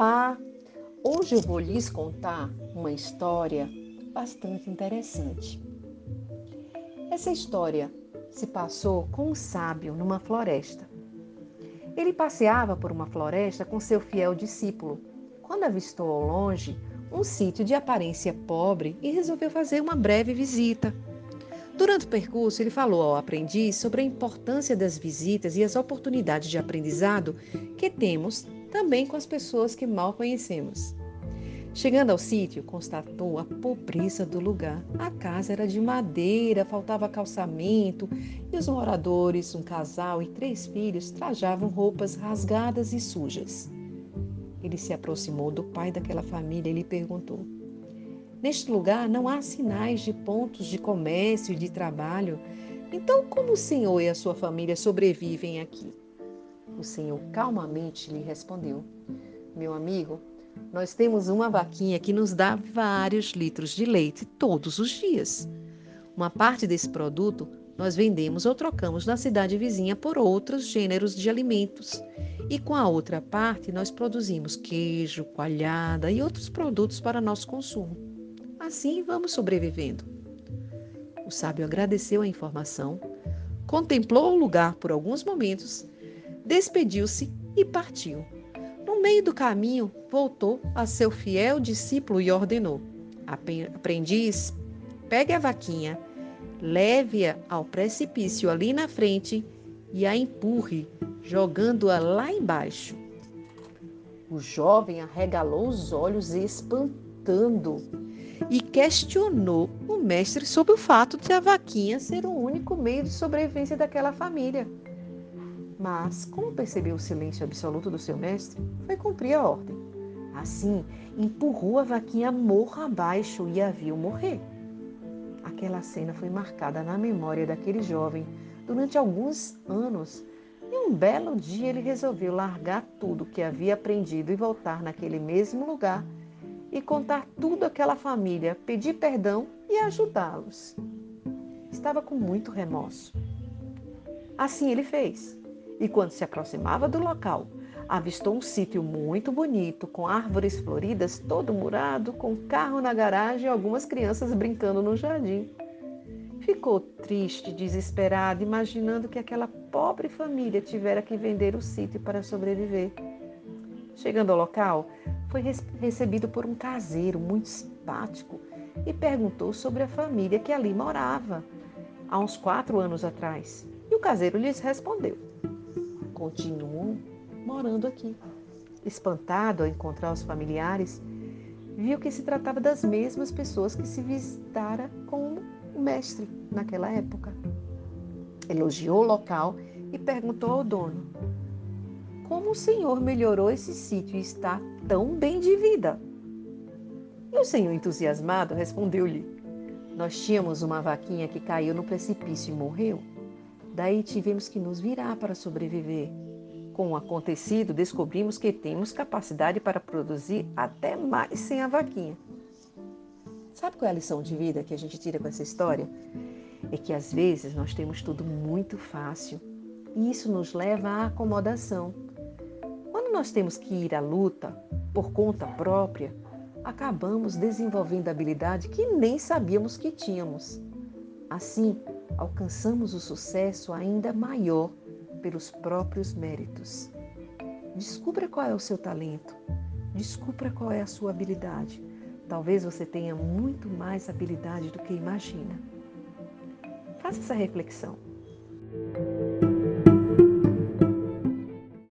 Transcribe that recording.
Olá! Hoje eu vou lhes contar uma história bastante interessante. Essa história se passou com um sábio numa floresta. Ele passeava por uma floresta com seu fiel discípulo, quando avistou ao longe um sítio de aparência pobre e resolveu fazer uma breve visita. Durante o percurso, ele falou ao aprendiz sobre a importância das visitas e as oportunidades de aprendizado que temos também com as pessoas que mal conhecemos. Chegando ao sítio, constatou a pobreza do lugar. A casa era de madeira, faltava calçamento e os moradores, um casal e três filhos, trajavam roupas rasgadas e sujas. Ele se aproximou do pai daquela família e lhe perguntou: Neste lugar não há sinais de pontos de comércio e de trabalho. Então, como o senhor e a sua família sobrevivem aqui? O Senhor calmamente lhe respondeu: Meu amigo, nós temos uma vaquinha que nos dá vários litros de leite todos os dias. Uma parte desse produto nós vendemos ou trocamos na cidade vizinha por outros gêneros de alimentos. E com a outra parte nós produzimos queijo, coalhada e outros produtos para nosso consumo. Assim vamos sobrevivendo. O sábio agradeceu a informação, contemplou o lugar por alguns momentos despediu-se e partiu. No meio do caminho, voltou a seu fiel discípulo e ordenou: Aprendiz, pegue a vaquinha, leve-a ao precipício ali na frente e a empurre, jogando-a lá embaixo. O jovem arregalou os olhos espantando e questionou o mestre sobre o fato de a vaquinha ser o único meio de sobrevivência daquela família. Mas, como percebeu o silêncio absoluto do seu mestre, foi cumprir a ordem. Assim, empurrou a vaquinha morro abaixo e a viu morrer. Aquela cena foi marcada na memória daquele jovem durante alguns anos. E um belo dia ele resolveu largar tudo que havia aprendido e voltar naquele mesmo lugar e contar tudo àquela família, pedir perdão e ajudá-los. Estava com muito remorso. Assim ele fez e quando se aproximava do local, avistou um sítio muito bonito, com árvores floridas, todo murado, com carro na garagem e algumas crianças brincando no jardim. Ficou triste, desesperado, imaginando que aquela pobre família tivera que vender o sítio para sobreviver. Chegando ao local, foi recebido por um caseiro muito simpático e perguntou sobre a família que ali morava, há uns quatro anos atrás. E o caseiro lhes respondeu continuam morando aqui. Espantado ao encontrar os familiares, viu que se tratava das mesmas pessoas que se visitara com o mestre naquela época. Elogiou o local e perguntou ao dono: Como o senhor melhorou esse sítio e está tão bem de vida? E o senhor, entusiasmado, respondeu-lhe: Nós tínhamos uma vaquinha que caiu no precipício e morreu. Daí tivemos que nos virar para sobreviver. Com o acontecido, descobrimos que temos capacidade para produzir até mais sem a vaquinha. Sabe qual é a lição de vida que a gente tira com essa história? É que às vezes nós temos tudo muito fácil e isso nos leva à acomodação. Quando nós temos que ir à luta por conta própria, acabamos desenvolvendo habilidade que nem sabíamos que tínhamos. Assim, alcançamos o sucesso ainda maior pelos próprios méritos. Descubra qual é o seu talento, descubra qual é a sua habilidade. Talvez você tenha muito mais habilidade do que imagina. Faça essa reflexão.